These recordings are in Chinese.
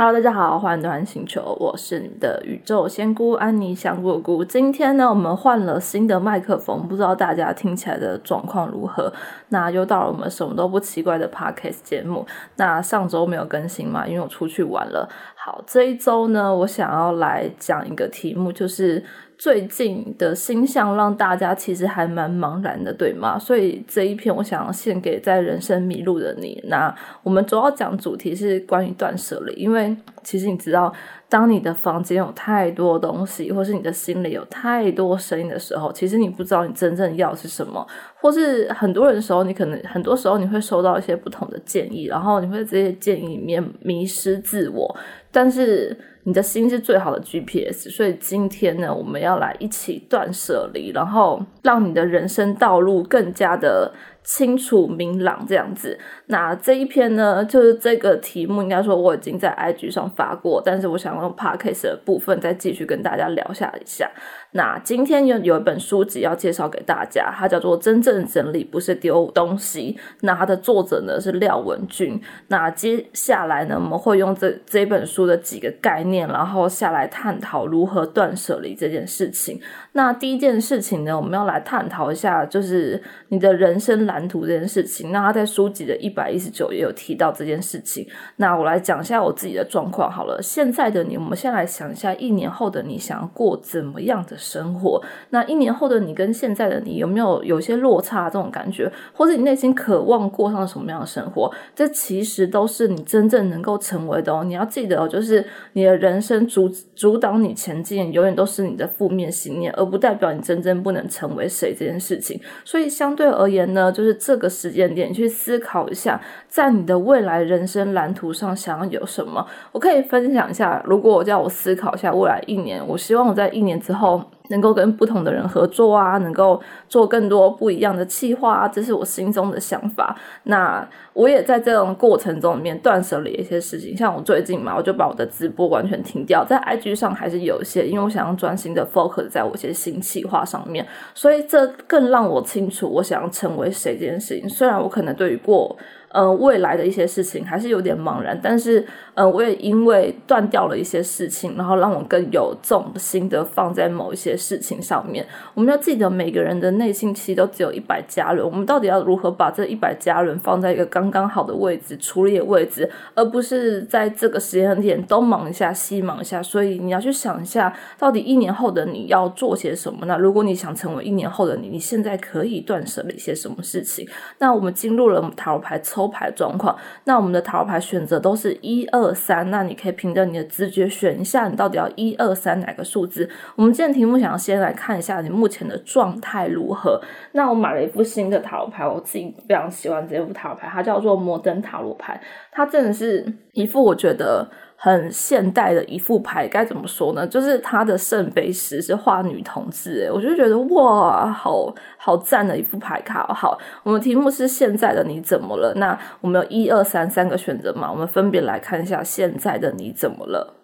Hello，大家好，欢迎来到星球，我是你的宇宙仙姑安妮香果姑。今天呢，我们换了新的麦克风，不知道大家听起来的状况如何？那又到了我们什么都不奇怪的 Podcast 节目。那上周没有更新嘛，因为我出去玩了。好，这一周呢，我想要来讲一个题目，就是。最近的星象让大家其实还蛮茫然的，对吗？所以这一篇我想要献给在人生迷路的你。那我们主要讲主题是关于断舍离，因为其实你知道，当你的房间有太多东西，或是你的心里有太多声音的时候，其实你不知道你真正要是什么，或是很多人的时候，你可能很多时候你会收到一些不同的建议，然后你会这些建议里面迷失自我，但是。你的心是最好的 GPS，所以今天呢，我们要来一起断舍离，然后让你的人生道路更加的。清楚明朗这样子，那这一篇呢，就是这个题目，应该说我已经在 IG 上发过，但是我想用 Podcast 的部分再继续跟大家聊下一下。那今天有有一本书籍要介绍给大家，它叫做《真正整理不是丢东西》，那它的作者呢是廖文俊。那接下来呢，我们会用这这本书的几个概念，然后下来探讨如何断舍离这件事情。那第一件事情呢，我们要来探讨一下，就是你的人生蓝图这件事情。那他在书籍的一百一十九页有提到这件事情。那我来讲一下我自己的状况好了。现在的你，我们先来想一下，一年后的你想要过怎么样的生活？那一年后的你跟现在的你有没有有些落差这种感觉，或者你内心渴望过上什么样的生活？这其实都是你真正能够成为的哦。你要记得哦，就是你的人生阻阻挡你前进，永远都是你的负面信念，而不代表你真正不能成为谁这件事情，所以相对而言呢，就是这个时间点去思考一下，在你的未来人生蓝图上想要有什么。我可以分享一下，如果我叫我思考一下未来一年，我希望我在一年之后。能够跟不同的人合作啊，能够做更多不一样的企划啊，这是我心中的想法。那我也在这种过程中里面断舍离一些事情，像我最近嘛，我就把我的直播完全停掉，在 IG 上还是有一些，因为我想要专心的 focus 在我一些新企划上面，所以这更让我清楚我想要成为谁这件事情。虽然我可能对于过。呃，未来的一些事情还是有点茫然，但是，嗯，我也因为断掉了一些事情，然后让我更有重心的放在某一些事情上面。我们要记得，每个人的内心其实都只有一百加仑，我们到底要如何把这一百加仑放在一个刚刚好的位置、处理的位置，而不是在这个时间点东忙一下、西忙一下。所以你要去想一下，到底一年后的你要做些什么？那如果你想成为一年后的你，你现在可以断舍了一些什么事情？那我们进入了塔罗牌。抽牌状况，那我们的塔罗牌选择都是一二三，那你可以凭着你的直觉选一下，你到底要一二三哪个数字？我们今天题目想要先来看一下你目前的状态如何。那我买了一副新的塔罗牌，我自己非常喜欢这副塔罗牌，它叫做摩登塔罗牌，它真的是一副我觉得。很现代的一副牌，该怎么说呢？就是他的圣杯十是画女同志，诶我就觉得哇，好好赞的一副牌卡。好，我们题目是现在的你怎么了？那我们有一二三三个选择嘛？我们分别来看一下现在的你怎么了。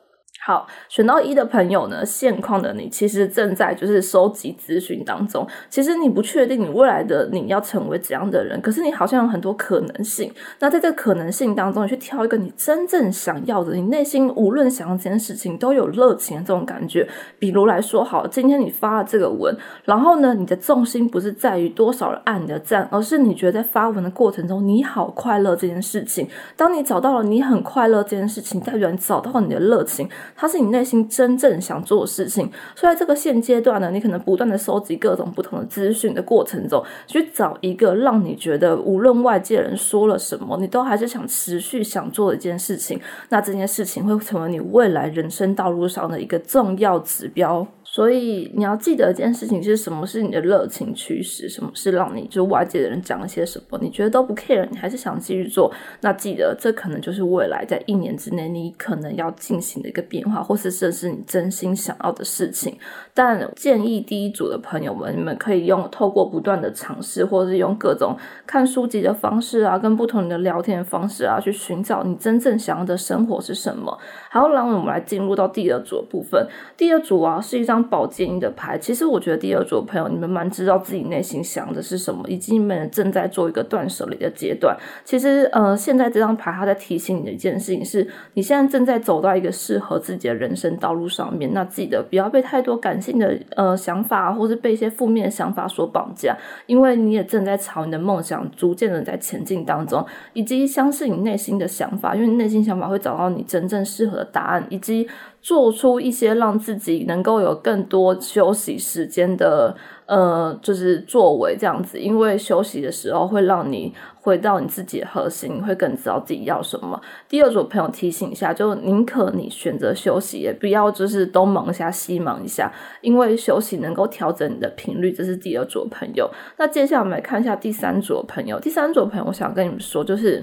好，选到一的朋友呢，现况的你其实正在就是收集资讯当中。其实你不确定你未来的你要成为怎样的人，可是你好像有很多可能性。那在这个可能性当中，你去挑一个你真正想要的，你内心无论想要这件事情都有热情的这种感觉。比如来说，好，今天你发了这个文，然后呢，你的重心不是在于多少人按你的赞，而是你觉得在发文的过程中你好快乐这件事情。当你找到了你很快乐这件事情，代表你找到了你的热情。它是你内心真正想做的事情，所以在这个现阶段呢，你可能不断的收集各种不同的资讯的过程中，去找一个让你觉得无论外界人说了什么，你都还是想持续想做的一件事情。那这件事情会成为你未来人生道路上的一个重要指标。所以你要记得一件事情是什么是你的热情驱使，什么是让你就外界的人讲了些什么，你觉得都不 care，你还是想继续做。那记得这可能就是未来在一年之内你可能要进行的一个变化，或是这是你真心想要的事情。但建议第一组的朋友们，你们可以用透过不断的尝试，或者是用各种看书籍的方式啊，跟不同的聊天方式啊，去寻找你真正想要的生活是什么。好，然后我们来进入到第二组的部分。第二组啊是一张。宝剑一的牌，其实我觉得第二组朋友，你们蛮知道自己内心想的是什么，以及你们正在做一个断舍离的阶段。其实，呃，现在这张牌它在提醒你的一件事情是，你现在正在走到一个适合自己的人生道路上面。那记得不要被太多感性的呃想法，或是被一些负面的想法所绑架，因为你也正在朝你的梦想逐渐的在前进当中，以及相信你内心的想法，因为内心想法会找到你真正适合的答案，以及。做出一些让自己能够有更多休息时间的，呃，就是作为这样子，因为休息的时候会让你回到你自己的核心，你会更知道自己要什么。第二组朋友提醒一下，就宁可你选择休息，也不要就是东忙一下西忙一下，因为休息能够调整你的频率。这是第二组朋友。那接下来我们来看一下第三组朋友。第三组朋友，我想跟你们说，就是。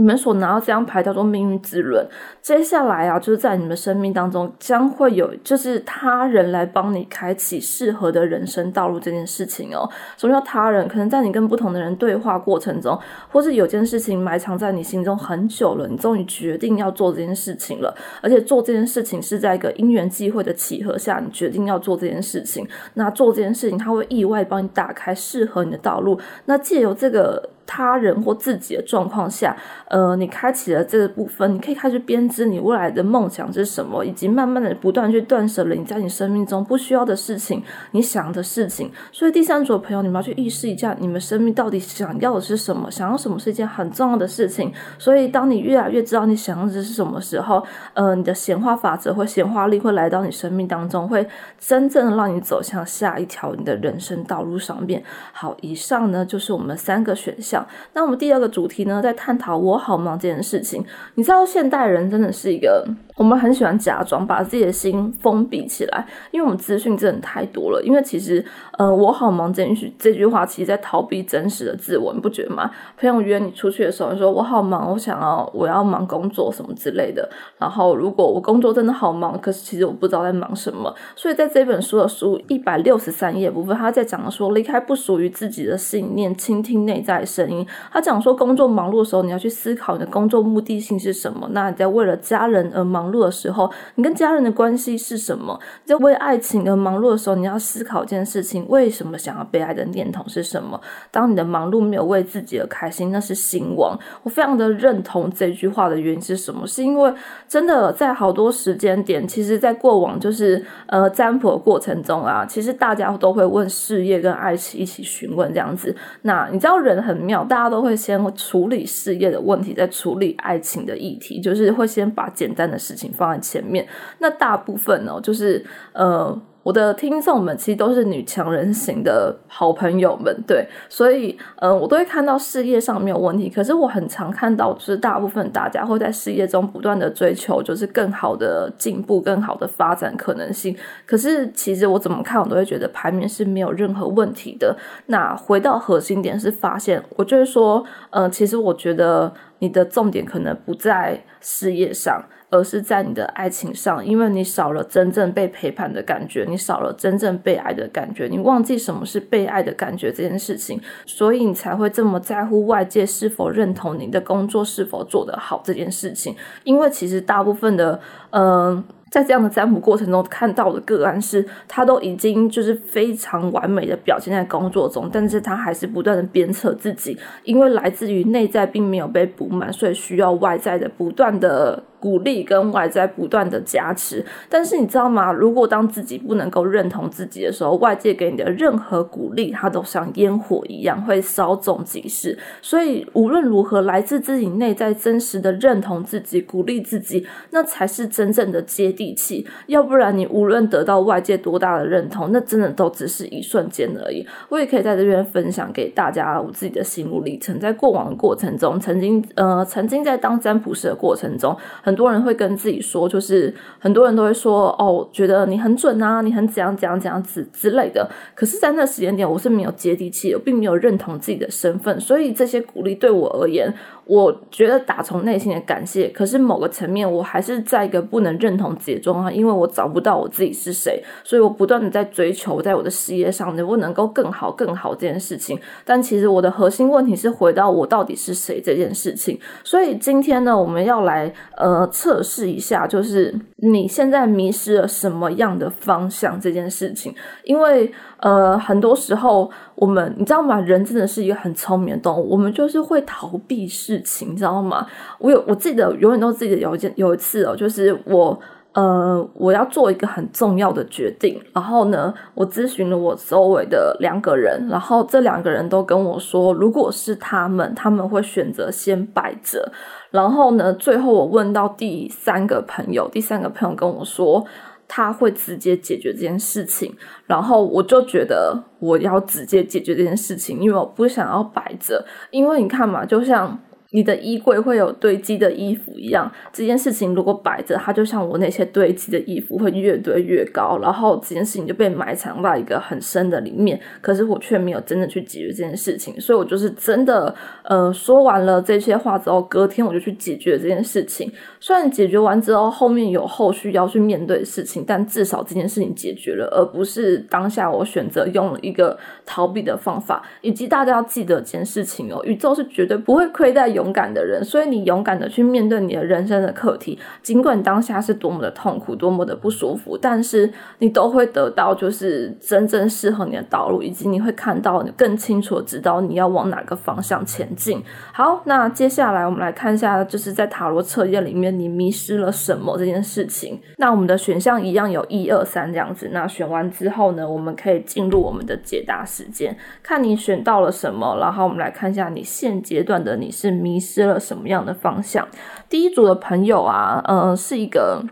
你们所拿到这张牌叫做命运之轮，接下来啊，就是在你们生命当中将会有，就是他人来帮你开启适合的人生道路这件事情哦。什么叫他人？可能在你跟不同的人对话过程中，或是有件事情埋藏在你心中很久了，你终于决定要做这件事情了，而且做这件事情是在一个因缘际会的契合下，你决定要做这件事情。那做这件事情，他会意外帮你打开适合你的道路。那借由这个。他人或自己的状况下，呃，你开启了这个部分，你可以开始编织你未来的梦想是什么，以及慢慢的不断去断舍离在你生命中不需要的事情，你想的事情。所以第三组的朋友，你们要去意识一下，你们生命到底想要的是什么？想要什么是一件很重要的事情。所以当你越来越知道你想要的是什么时候，呃，你的显化法则或显化力会来到你生命当中，会真正的让你走向下一条你的人生道路上面。好，以上呢就是我们三个选项。那我们第二个主题呢，在探讨我好忙这件事情。你知道，现代人真的是一个。我们很喜欢假装把自己的心封闭起来，因为我们资讯真的太多了。因为其实，呃，我好忙这句这句话，其实在逃避真实的自我，你不觉得吗？朋友约你出去的时候，你说我好忙，我想要我要忙工作什么之类的。然后，如果我工作真的好忙，可是其实我不知道在忙什么。所以在这本书的书一百六十三页部分，他在讲说离开不属于自己的信念，倾听内在声音。他讲说，工作忙碌的时候，你要去思考你的工作目的性是什么。那你在为了家人而忙。碌的时候，你跟家人的关系是什么？在为爱情而忙碌的时候，你要思考一件事情：为什么想要被爱的念头是什么？当你的忙碌没有为自己而开心，那是心亡。我非常的认同这句话的原因是什么？是因为真的在好多时间点，其实，在过往就是呃占卜的过程中啊，其实大家都会问事业跟爱情一起询问这样子。那你知道人很妙，大家都会先处理事业的问题，再处理爱情的议题，就是会先把简单的事情。放在前面，那大部分呢，就是呃，我的听众们其实都是女强人型的好朋友们，对，所以呃，我都会看到事业上没有问题，可是我很常看到，就是大部分大家会在事业中不断的追求，就是更好的进步、更好的发展可能性。可是其实我怎么看，我都会觉得排名是没有任何问题的。那回到核心点是发现，我就是说，呃，其实我觉得你的重点可能不在事业上。而是在你的爱情上，因为你少了真正被陪伴的感觉，你少了真正被爱的感觉，你忘记什么是被爱的感觉这件事情，所以你才会这么在乎外界是否认同你的工作是否做得好这件事情。因为其实大部分的，嗯。在这样的占卜过程中看到的个案是，他都已经就是非常完美的表现在工作中，但是他还是不断的鞭策自己，因为来自于内在并没有被补满，所以需要外在的不断的鼓励跟外在不断的加持。但是你知道吗？如果当自己不能够认同自己的时候，外界给你的任何鼓励，它都像烟火一样会稍纵即逝。所以无论如何，来自自己内在真实的认同自己、鼓励自己，那才是真正的接。地气，要不然你无论得到外界多大的认同，那真的都只是一瞬间而已。我也可以在这边分享给大家我自己的心路历程。在过往的过程中，曾经呃，曾经在当占卜师的过程中，很多人会跟自己说，就是很多人都会说，哦，觉得你很准啊，你很怎样怎样怎样子之类的。可是，在那时间点，我是没有接地气，我并没有认同自己的身份，所以这些鼓励对我而言。我觉得打从内心的感谢，可是某个层面，我还是在一个不能认同自己的状况，因为我找不到我自己是谁，所以我不断的在追求，在我的事业上能不能够更好、更好这件事情。但其实我的核心问题是回到我到底是谁这件事情。所以今天呢，我们要来呃测试一下，就是你现在迷失了什么样的方向这件事情。因为呃，很多时候我们你知道吗？人真的是一个很聪明的动物，我们就是会逃避事情，你知道吗？我有我记得永远都记得有一件有一次哦，就是我。呃，我要做一个很重要的决定，然后呢，我咨询了我周围的两个人，然后这两个人都跟我说，如果是他们，他们会选择先摆着。然后呢，最后我问到第三个朋友，第三个朋友跟我说，他会直接解决这件事情。然后我就觉得我要直接解决这件事情，因为我不想要摆着，因为你看嘛，就像。你的衣柜会有堆积的衣服一样，这件事情如果摆着，它就像我那些堆积的衣服会越堆越高，然后这件事情就被埋藏在一个很深的里面。可是我却没有真的去解决这件事情，所以我就是真的，呃，说完了这些话之后，隔天我就去解决这件事情。虽然解决完之后后面有后续要去面对的事情，但至少这件事情解决了，而不是当下我选择用了一个逃避的方法。以及大家要记得一件事情哦，宇宙是绝对不会亏待有。勇敢的人，所以你勇敢的去面对你的人生的课题，尽管当下是多么的痛苦，多么的不舒服，但是你都会得到就是真正适合你的道路，以及你会看到你更清楚的知道你要往哪个方向前进。好，那接下来我们来看一下，就是在塔罗测验里面你迷失了什么这件事情。那我们的选项一样有一二三这样子。那选完之后呢，我们可以进入我们的解答时间，看你选到了什么，然后我们来看一下你现阶段的你是。迷失了什么样的方向？第一组的朋友啊，嗯，是一个。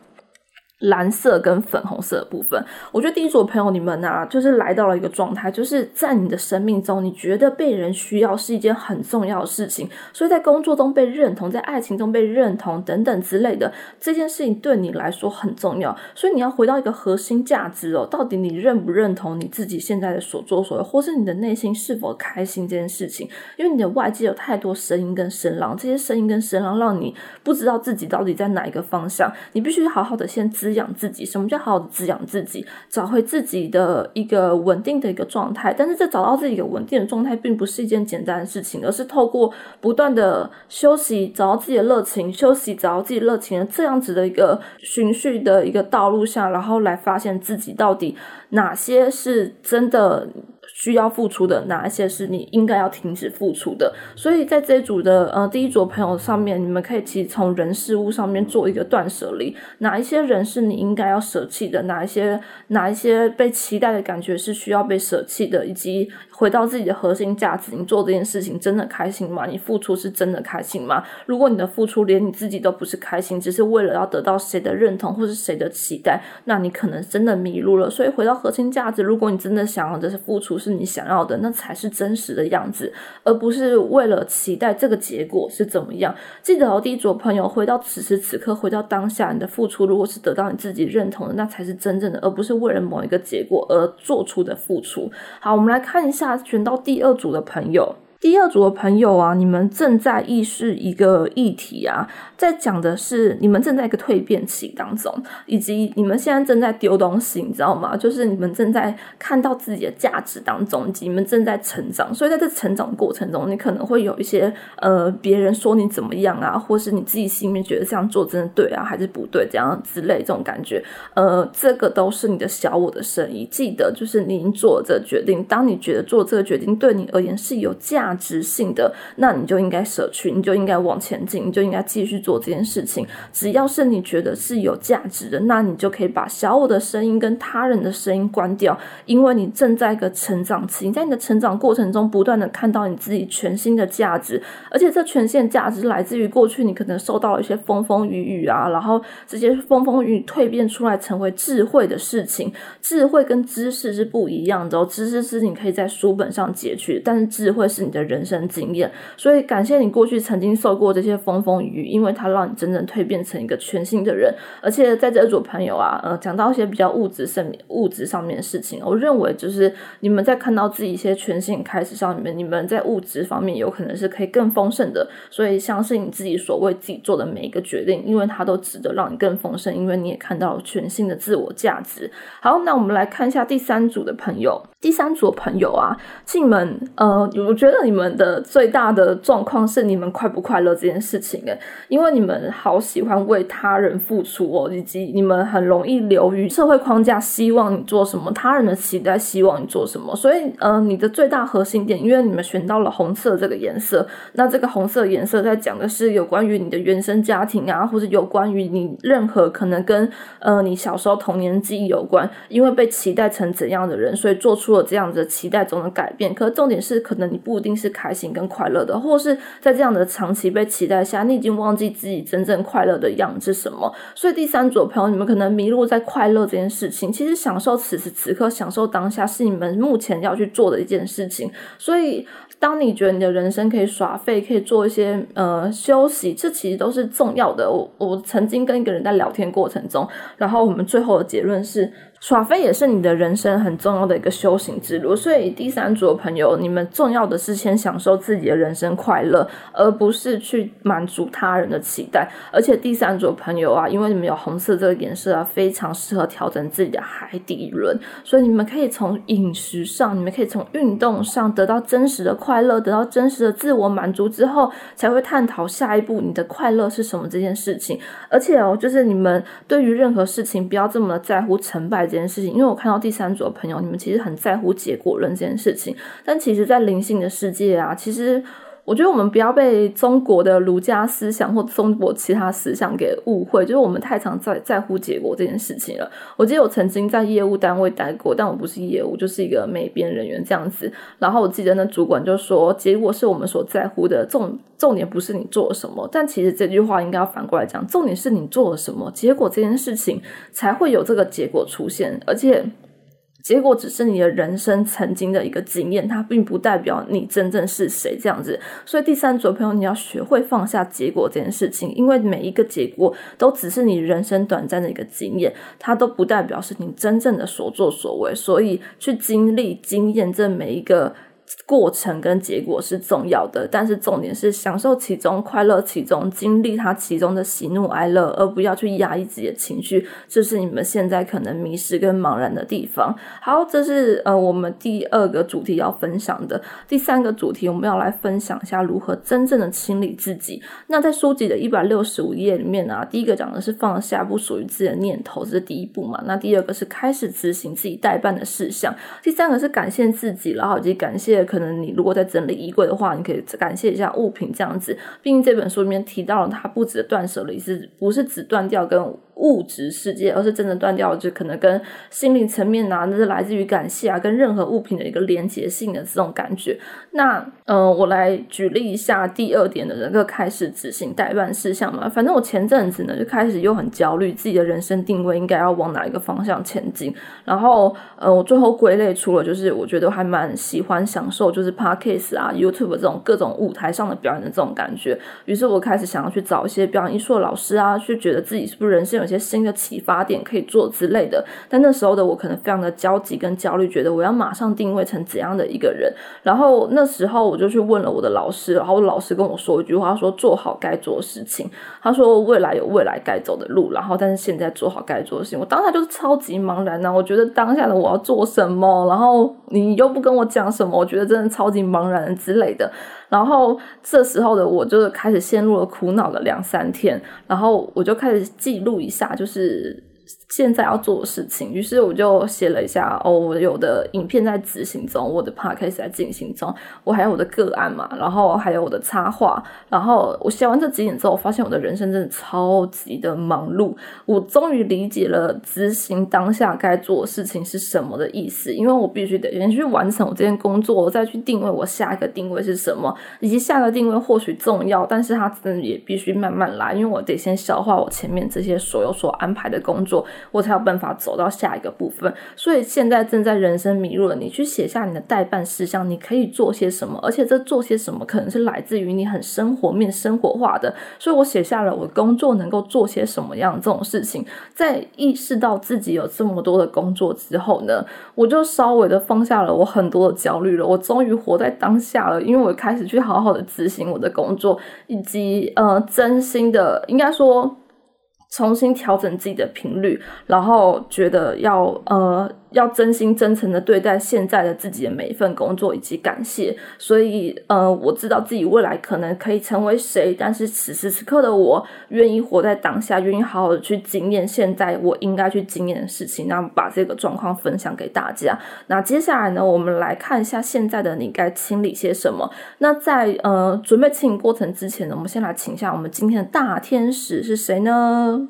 蓝色跟粉红色的部分，我觉得第一组朋友你们啊，就是来到了一个状态，就是在你的生命中，你觉得被人需要是一件很重要的事情，所以在工作中被认同，在爱情中被认同等等之类的这件事情对你来说很重要，所以你要回到一个核心价值哦，到底你认不认同你自己现在的所作所为，或是你的内心是否开心这件事情？因为你的外界有太多声音跟声浪，这些声音跟声浪让你不知道自己到底在哪一个方向，你必须好好的先知。滋养自己，什么叫好好的滋养自己？找回自己的一个稳定的一个状态。但是，这找到自己的稳定的状态，并不是一件简单的事情，而是透过不断的休息，找到自己的热情，休息，找到自己热情的这样子的一个循序的一个道路下，然后来发现自己到底哪些是真的。需要付出的哪一些是你应该要停止付出的？所以在这一组的呃第一组朋友上面，你们可以其实从人事物上面做一个断舍离，哪一些人是你应该要舍弃的？哪一些哪一些被期待的感觉是需要被舍弃的？以及回到自己的核心价值，你做这件事情真的开心吗？你付出是真的开心吗？如果你的付出连你自己都不是开心，只是为了要得到谁的认同或是谁的期待，那你可能真的迷路了。所以回到核心价值，如果你真的想要的是付出。是你想要的，那才是真实的样子，而不是为了期待这个结果是怎么样。记得哦，第一组朋友，回到此时此刻，回到当下，你的付出如果是得到你自己认同的，那才是真正的，而不是为了某一个结果而做出的付出。好，我们来看一下选到第二组的朋友。第二组的朋友啊，你们正在意识一个议题啊，在讲的是你们正在一个蜕变期当中，以及你们现在正在丢东西，你知道吗？就是你们正在看到自己的价值当中，以及你们正在成长。所以在这成长过程中，你可能会有一些呃，别人说你怎么样啊，或是你自己心里面觉得这样做真的对啊，还是不对，这样之类这种感觉，呃，这个都是你的小我的声音。记得，就是您做这决定，当你觉得做这个决定对你而言是有价。价值性的，那你就应该舍去，你就应该往前进，你就应该继续做这件事情。只要是你觉得是有价值的，那你就可以把小我的声音跟他人的声音关掉，因为你正在一个成长期，你在你的成长过程中不断的看到你自己全新的价值，而且这全新的价值来自于过去你可能受到了一些风风雨雨啊，然后这些风风雨雨蜕变出来成为智慧的事情。智慧跟知识是不一样的哦，知识是你可以在书本上截取，但是智慧是你的。的人生经验，所以感谢你过去曾经受过这些风风雨雨，因为它让你真正蜕变成一个全新的人。而且在这组朋友啊，呃，讲到一些比较物质上面、物质上面的事情，我认为就是你们在看到自己一些全新开始上面，你们在物质方面有可能是可以更丰盛的。所以相信你自己所为自己做的每一个决定，因为它都值得让你更丰盛，因为你也看到全新的自我价值。好，那我们来看一下第三组的朋友。第三组朋友啊，进门，呃，我觉得。你们的最大的状况是你们快不快乐这件事情诶，因为你们好喜欢为他人付出哦，以及你们很容易流于社会框架，希望你做什么，他人的期待希望你做什么，所以呃，你的最大核心点，因为你们选到了红色这个颜色，那这个红色颜色在讲的是有关于你的原生家庭啊，或者有关于你任何可能跟呃你小时候童年记忆有关，因为被期待成怎样的人，所以做出了这样子期待中的改变。可重点是，可能你不一定是开心跟快乐的，或是在这样的长期被期待下，你已经忘记自己真正快乐的样子是什么。所以第三组朋友，你们可能迷路在快乐这件事情。其实享受此时此刻，享受当下是你们目前要去做的一件事情。所以。当你觉得你的人生可以耍废，可以做一些呃休息，这其实都是重要的。我我曾经跟一个人在聊天过程中，然后我们最后的结论是。耍飞也是你的人生很重要的一个修行之路，所以第三组的朋友，你们重要的是先享受自己的人生快乐，而不是去满足他人的期待。而且第三组的朋友啊，因为你们有红色这个颜色啊，非常适合调整自己的海底轮，所以你们可以从饮食上，你们可以从运动上得到真实的快乐，得到真实的自我满足之后，才会探讨下一步你的快乐是什么这件事情。而且哦，就是你们对于任何事情不要这么在乎成败。这件事情，因为我看到第三组的朋友，你们其实很在乎结果论这件事情，但其实，在灵性的世界啊，其实我觉得我们不要被中国的儒家思想或中国其他思想给误会，就是我们太常在在乎结果这件事情了。我记得我曾经在业务单位待过，但我不是业务，就是一个美编人员这样子。然后我记得那主管就说，结果是我们所在乎的重重点，不是你做了什么。但其实这句话应该要反过来讲，重点是你做了什么，结果这件事情才会有这个结果出现，而且。结果只是你的人生曾经的一个经验，它并不代表你真正是谁这样子。所以第三组朋友，你要学会放下结果这件事情，因为每一个结果都只是你人生短暂的一个经验，它都不代表是你真正的所作所为。所以去经历、经验这每一个。过程跟结果是重要的，但是重点是享受其中、快乐其中、经历它其中的喜怒哀乐，而不要去压抑自己的情绪。这是你们现在可能迷失跟茫然的地方。好，这是呃我们第二个主题要分享的。第三个主题，我们要来分享一下如何真正的清理自己。那在书籍的一百六十五页里面啊，第一个讲的是放下不属于自己的念头，这是第一步嘛。那第二个是开始执行自己代办的事项。第三个是感谢自己，然后以及感谢。可能你如果在整理衣柜的话，你可以感谢一下物品这样子。毕竟这本书里面提到了，它不止断舍离，是不是只断掉跟。物质世界，而是真的断掉，就可能跟心灵层面啊，那是来自于感谢啊，跟任何物品的一个连接性的这种感觉。那，嗯，我来举例一下第二点的那个开始执行代办事项嘛。反正我前阵子呢就开始又很焦虑，自己的人生定位应该要往哪一个方向前进。然后，呃，我最后归类出了，就是我觉得还蛮喜欢享受，就是 podcast 啊、YouTube 这种各种舞台上的表演的这种感觉。于是我开始想要去找一些表演艺术的老师啊，去觉得自己是不是人生有。一些新的启发点可以做之类的，但那时候的我可能非常的焦急跟焦虑，觉得我要马上定位成怎样的一个人。然后那时候我就去问了我的老师，然后老师跟我说一句话，说做好该做的事情。他说未来有未来该走的路，然后但是现在做好该做的事情。我当下就是超级茫然呢，我觉得当下的我要做什么，然后你又不跟我讲什么，我觉得真的超级茫然之类的。然后这时候的我就开始陷入了苦恼的两三天，然后我就开始记录一下，就是。现在要做的事情，于是我就写了一下哦，我有的影片在执行中，我的 podcast 在进行中，我还有我的个案嘛，然后还有我的插画，然后我写完这几点之后，我发现我的人生真的超级的忙碌，我终于理解了执行当下该做的事情是什么的意思，因为我必须得先去完成我这件工作，我再去定位我下一个定位是什么，以及下个定位或许重要，但是它真的也必须慢慢来，因为我得先消化我前面这些所有所安排的工作。我才有办法走到下一个部分，所以现在正在人生迷路了。你去写下你的代办事项，你可以做些什么？而且这做些什么，可能是来自于你很生活面、生活化的。所以我写下了我工作能够做些什么样这种事情。在意识到自己有这么多的工作之后呢，我就稍微的放下了我很多的焦虑了。我终于活在当下了，因为我开始去好好的执行我的工作，以及呃，真心的，应该说。重新调整自己的频率，然后觉得要呃要真心真诚的对待现在的自己的每一份工作以及感谢。所以呃，我知道自己未来可能可以成为谁，但是此时此刻的我愿意活在当下，愿意好好的去经验现在我应该去经验的事情，那把这个状况分享给大家。那接下来呢，我们来看一下现在的你该清理些什么。那在呃准备清理过程之前呢，我们先来请一下我们今天的大天使是谁呢？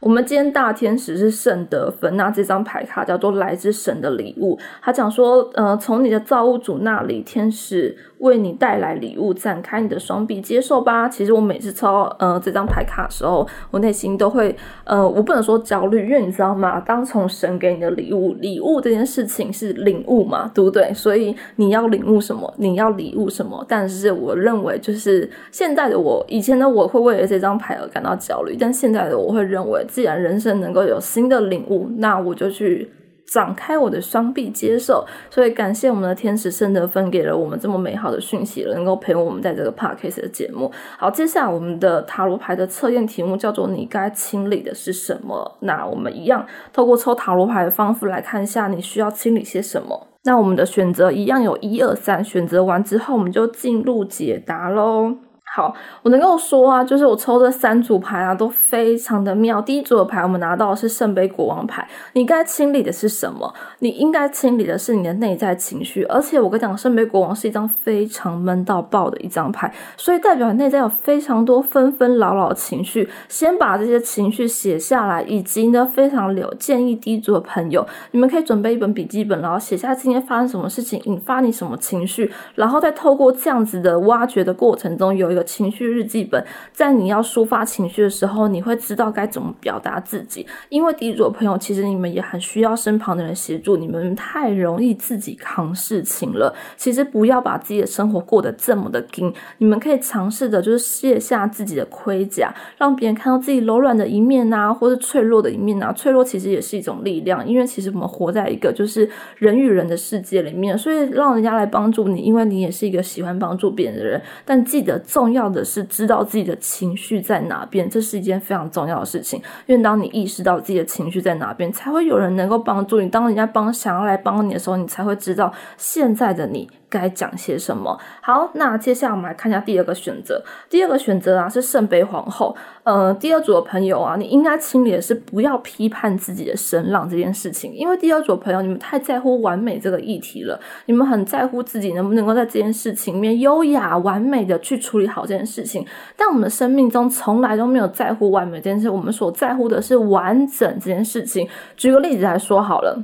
我们今天大天使是圣德芬，那这张牌卡叫做来自神的礼物。他讲说，呃，从你的造物主那里，天使为你带来礼物，展开你的双臂，接受吧。其实我每次抽呃这张牌卡的时候，我内心都会，呃，我不能说焦虑，因为你知道吗？当从神给你的礼物，礼物这件事情是领悟嘛，对不对？所以你要领悟什么，你要礼物什么。但是我认为，就是现在的我，以前的我会为了这张牌而感到焦虑，但现在的我会认为。既然人生能够有新的领悟，那我就去展开我的双臂接受。所以感谢我们的天使圣德芬给了我们这么美好的讯息，能够陪我们在这个 podcast 的节目。好，接下来我们的塔罗牌的测验题目叫做“你该清理的是什么”。那我们一样透过抽塔罗牌的方式来看一下你需要清理些什么。那我们的选择一样有一二三，选择完之后我们就进入解答喽。好，我能够说啊，就是我抽这三组牌啊，都非常的妙。第一组的牌，我们拿到的是圣杯国王牌。你该清理的是什么？你应该清理的是你的内在情绪。而且我跟你讲，圣杯国王是一张非常闷到爆的一张牌，所以代表你内在有非常多纷纷扰扰的情绪。先把这些情绪写下来，以及呢，非常有建议第一组的朋友，你们可以准备一本笔记本，然后写下今天发生什么事情，引发你什么情绪，然后再透过这样子的挖掘的过程中，有一个。情绪日记本，在你要抒发情绪的时候，你会知道该怎么表达自己。因为第一组的朋友，其实你们也很需要身旁的人协助，你们太容易自己扛事情了。其实不要把自己的生活过得这么的紧，你们可以尝试着，就是卸下自己的盔甲，让别人看到自己柔软的一面啊，或是脆弱的一面啊。脆弱其实也是一种力量，因为其实我们活在一个就是人与人的世界里面，所以让人家来帮助你，因为你也是一个喜欢帮助别人的人。但记得重。重要的是知道自己的情绪在哪边，这是一件非常重要的事情。因为当你意识到自己的情绪在哪边，才会有人能够帮助你。当人家帮想要来帮你的时候，你才会知道现在的你。该讲些什么？好，那接下来我们来看一下第二个选择。第二个选择啊是圣杯皇后。呃，第二组的朋友啊，你应该清理的是不要批判自己的声浪这件事情，因为第二组的朋友你们太在乎完美这个议题了，你们很在乎自己能不能够在这件事情里面优雅完美的去处理好这件事情。但我们的生命中从来都没有在乎完美这件事，我们所在乎的是完整这件事情。举个例子来说好了。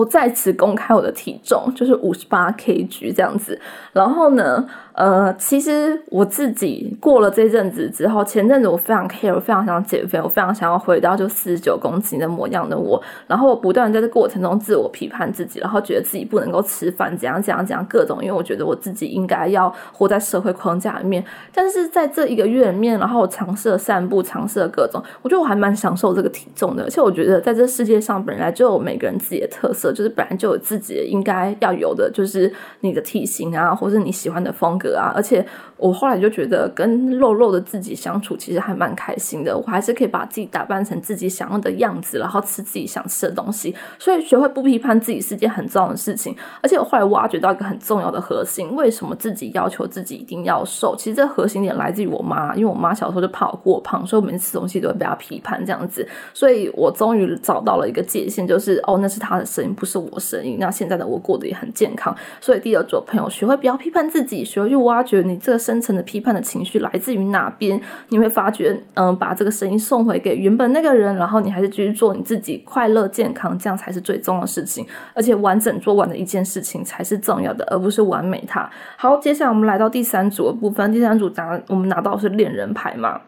我再次公开我的体重，就是五十八 kg 这样子。然后呢？呃，其实我自己过了这阵子之后，前阵子我非常 care，非常想减肥，我非常想要回到就四十九公斤的模样的我。然后我不断在这过程中自我批判自己，然后觉得自己不能够吃饭，怎样怎样怎样各种，因为我觉得我自己应该要活在社会框架里面。但是在这一个月里面，然后我尝试了散步，尝试了各种，我觉得我还蛮享受这个体重的。而且我觉得在这世界上本来就有每个人自己的特色，就是本来就有自己应该要有的，就是你的体型啊，或者你喜欢的风格。啊！而且我后来就觉得跟肉肉的自己相处，其实还蛮开心的。我还是可以把自己打扮成自己想要的样子，然后吃自己想吃的东西。所以学会不批判自己是件很重要的事情。而且我后来挖掘到一个很重要的核心：为什么自己要求自己一定要瘦？其实这核心点来自于我妈，因为我妈小时候就怕我过胖，所以我每次吃东西都会被她批判这样子。所以我终于找到了一个界限，就是哦，那是她的声音，不是我声音。那现在的我过得也很健康。所以第二组朋友学会不要批判自己，学会去挖掘你这个深层的批判的情绪来自于哪边，你会发觉，嗯，把这个声音送回给原本那个人，然后你还是继续做你自己，快乐健康，这样才是最重要的事情，而且完整做完的一件事情才是重要的，而不是完美它。好，接下来我们来到第三组的部分，第三组拿我们拿到是恋人牌嘛。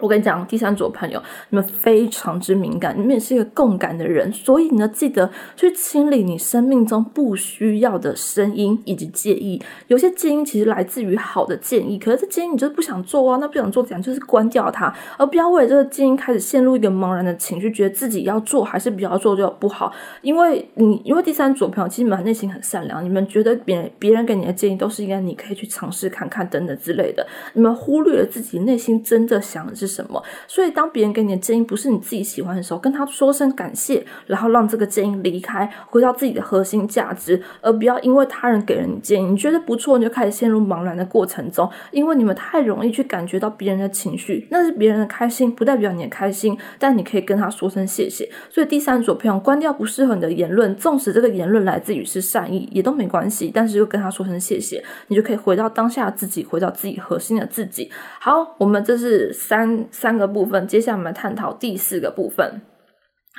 我跟你讲，第三组朋友，你们非常之敏感，你们也是一个共感的人，所以呢，记得去清理你生命中不需要的声音以及建议。有些建议其实来自于好的建议，可是这建议你就是不想做啊，那不想做怎样？就是关掉它，而不要为了这个建议开始陷入一个茫然的情绪，觉得自己要做还是不要做就不好。因为你，因为第三组朋友其实你们内心很善良，你们觉得别人别人给你的建议都是应该你可以去尝试看看等等之类的，你们忽略了自己内心真的想是。什么。所以当别人给你的建议不是你自己喜欢的时候，跟他说声感谢，然后让这个建议离开，回到自己的核心价值，而不要因为他人给了你建议，你觉得不错，你就开始陷入茫然的过程中，因为你们太容易去感觉到别人的情绪，那是别人的开心，不代表你的开心，但你可以跟他说声谢谢。所以第三组朋友关掉不适合你的言论，纵使这个言论来自于是善意，也都没关系，但是又跟他说声谢谢，你就可以回到当下自己，回到自己核心的自己。好，我们这是三三个部分，接下来我们探讨第四个部分。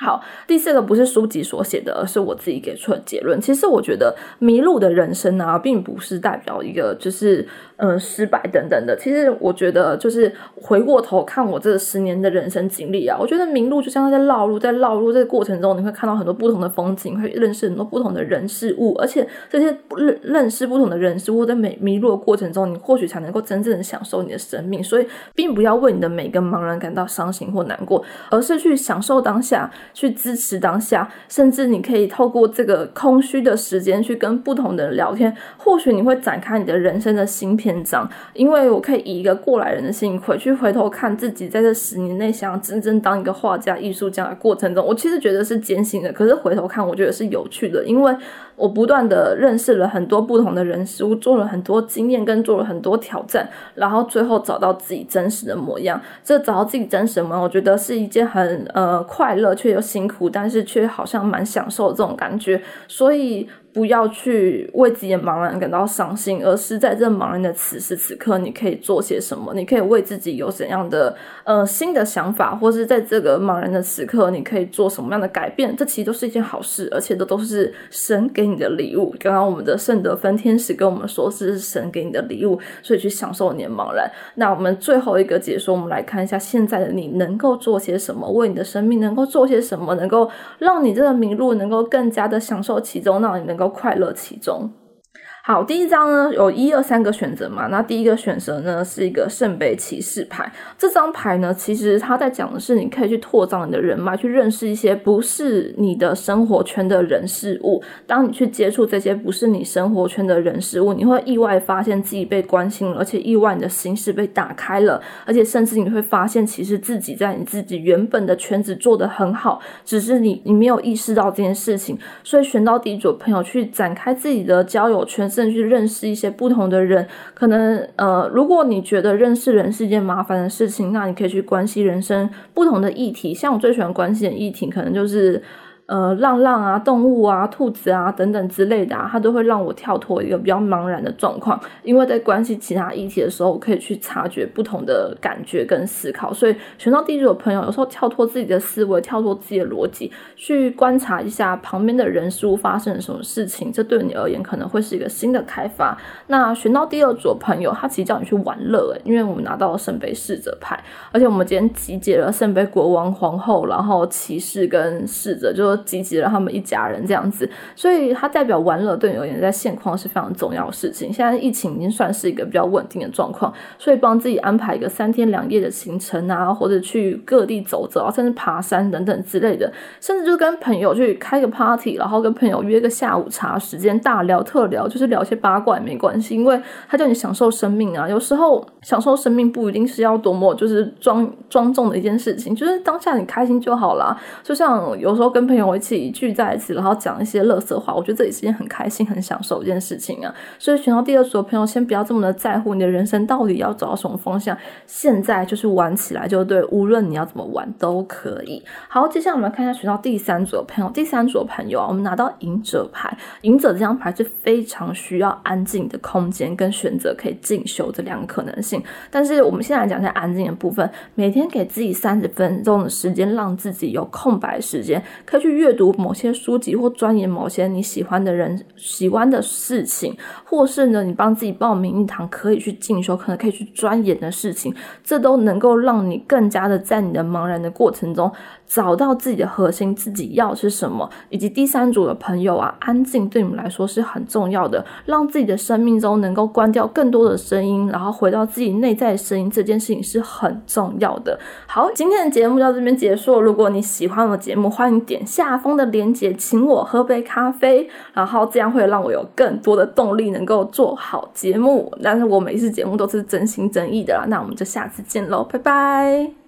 好，第四个不是书籍所写的，而是我自己给出的结论。其实我觉得迷路的人生啊，并不是代表一个就是嗯失败等等的。其实我觉得就是回过头看我这十年的人生经历啊，我觉得迷路就像在绕路，在绕路这个过程中，你会看到很多不同的风景，会认识很多不同的人事物，而且这些认认识不同的人事物，在每迷路的过程中，你或许才能够真正的享受你的生命。所以，并不要为你的每个茫然感到伤心或难过，而是去享受当下。去支持当下，甚至你可以透过这个空虚的时间去跟不同的人聊天，或许你会展开你的人生的新篇章。因为我可以以一个过来人的心回去回头看自己在这十年内想要真正当一个画家、艺术家的过程中，我其实觉得是艰辛的。可是回头看，我觉得是有趣的，因为我不断的认识了很多不同的人事物，做了很多经验，跟做了很多挑战，然后最后找到自己真实的模样。这找到自己真实的模样，我觉得是一件很呃快乐却辛苦，但是却好像蛮享受这种感觉，所以。不要去为自己的茫然感到伤心，而是在这茫然的此时此刻，你可以做些什么？你可以为自己有怎样的呃新的想法，或是在这个茫然的时刻，你可以做什么样的改变？这其实都是一件好事，而且这都是神给你的礼物。刚刚我们的圣德芬天使跟我们说，是神给你的礼物，所以去享受你的茫然。那我们最后一个解说，我们来看一下现在的你能够做些什么，为你的生命能够做些什么，能够让你这个迷路能够更加的享受其中，让你能。都快乐其中。好，第一张呢有一二三个选择嘛？那第一个选择呢是一个圣杯骑士牌。这张牌呢，其实它在讲的是你可以去拓展你的人脉，去认识一些不是你的生活圈的人事物。当你去接触这些不是你生活圈的人事物，你会意外发现自己被关心了，而且意外你的心事被打开了，而且甚至你会发现，其实自己在你自己原本的圈子做得很好，只是你你没有意识到这件事情。所以选到第一组朋友去展开自己的交友圈。去认识一些不同的人，可能呃，如果你觉得认识人是一件麻烦的事情，那你可以去关心人生不同的议题。像我最喜欢关心的议题，可能就是。呃，浪浪啊，动物啊，兔子啊，等等之类的啊，它都会让我跳脱一个比较茫然的状况。因为在关系其他议题的时候，我可以去察觉不同的感觉跟思考。所以选到第一组的朋友，有时候跳脱自己的思维，跳脱自己的逻辑，去观察一下旁边的人事物发生了什么事情，这对你而言可能会是一个新的开发。那选到第二组的朋友，他其实叫你去玩乐，诶，因为我们拿到了圣杯侍者牌，而且我们今天集结了圣杯国王、皇后，然后骑士跟侍者，就是。积极了他们一家人这样子，所以它代表玩乐对你而言在现况是非常重要的事情。现在疫情已经算是一个比较稳定的状况，所以帮自己安排一个三天两夜的行程啊，或者去各地走走啊，甚至爬山等等之类的，甚至就跟朋友去开个 party，然后跟朋友约个下午茶时间大聊特聊，就是聊些八卦也没关系，因为他叫你享受生命啊。有时候享受生命不一定是要多么就是庄庄重的一件事情，就是当下你开心就好啦。就像有时候跟朋友。一起聚在一起，然后讲一些乐色话，我觉得这也是件很开心、很享受一件事情啊。所以选到第二组的朋友，先不要这么的在乎你的人生到底要走到什么方向，现在就是玩起来就对，无论你要怎么玩都可以。好，接下来我们来看一下选到第三组的朋友，第三组的朋友啊，我们拿到赢者牌，赢者这张牌是非常需要安静的空间跟选择可以进修这两个可能性。但是我们现在讲一下安静的部分，每天给自己三十分钟的时间，让自己有空白时间，可以去阅。读某些书籍或钻研某些你喜欢的人喜欢的事情，或是呢，你帮自己报名一堂可以去进修、可能可以去钻研的事情，这都能够让你更加的在你的茫然的过程中找到自己的核心，自己要是什么。以及第三组的朋友啊，安静对你们来说是很重要的，让自己的生命中能够关掉更多的声音，然后回到自己内在的声音，这件事情是很重要的。好，今天的节目到这边结束。如果你喜欢我的节目，欢迎点下。大风的连结，请我喝杯咖啡，然后这样会让我有更多的动力，能够做好节目。但是我每一次节目都是真心真意的啦，那我们就下次见喽，拜拜。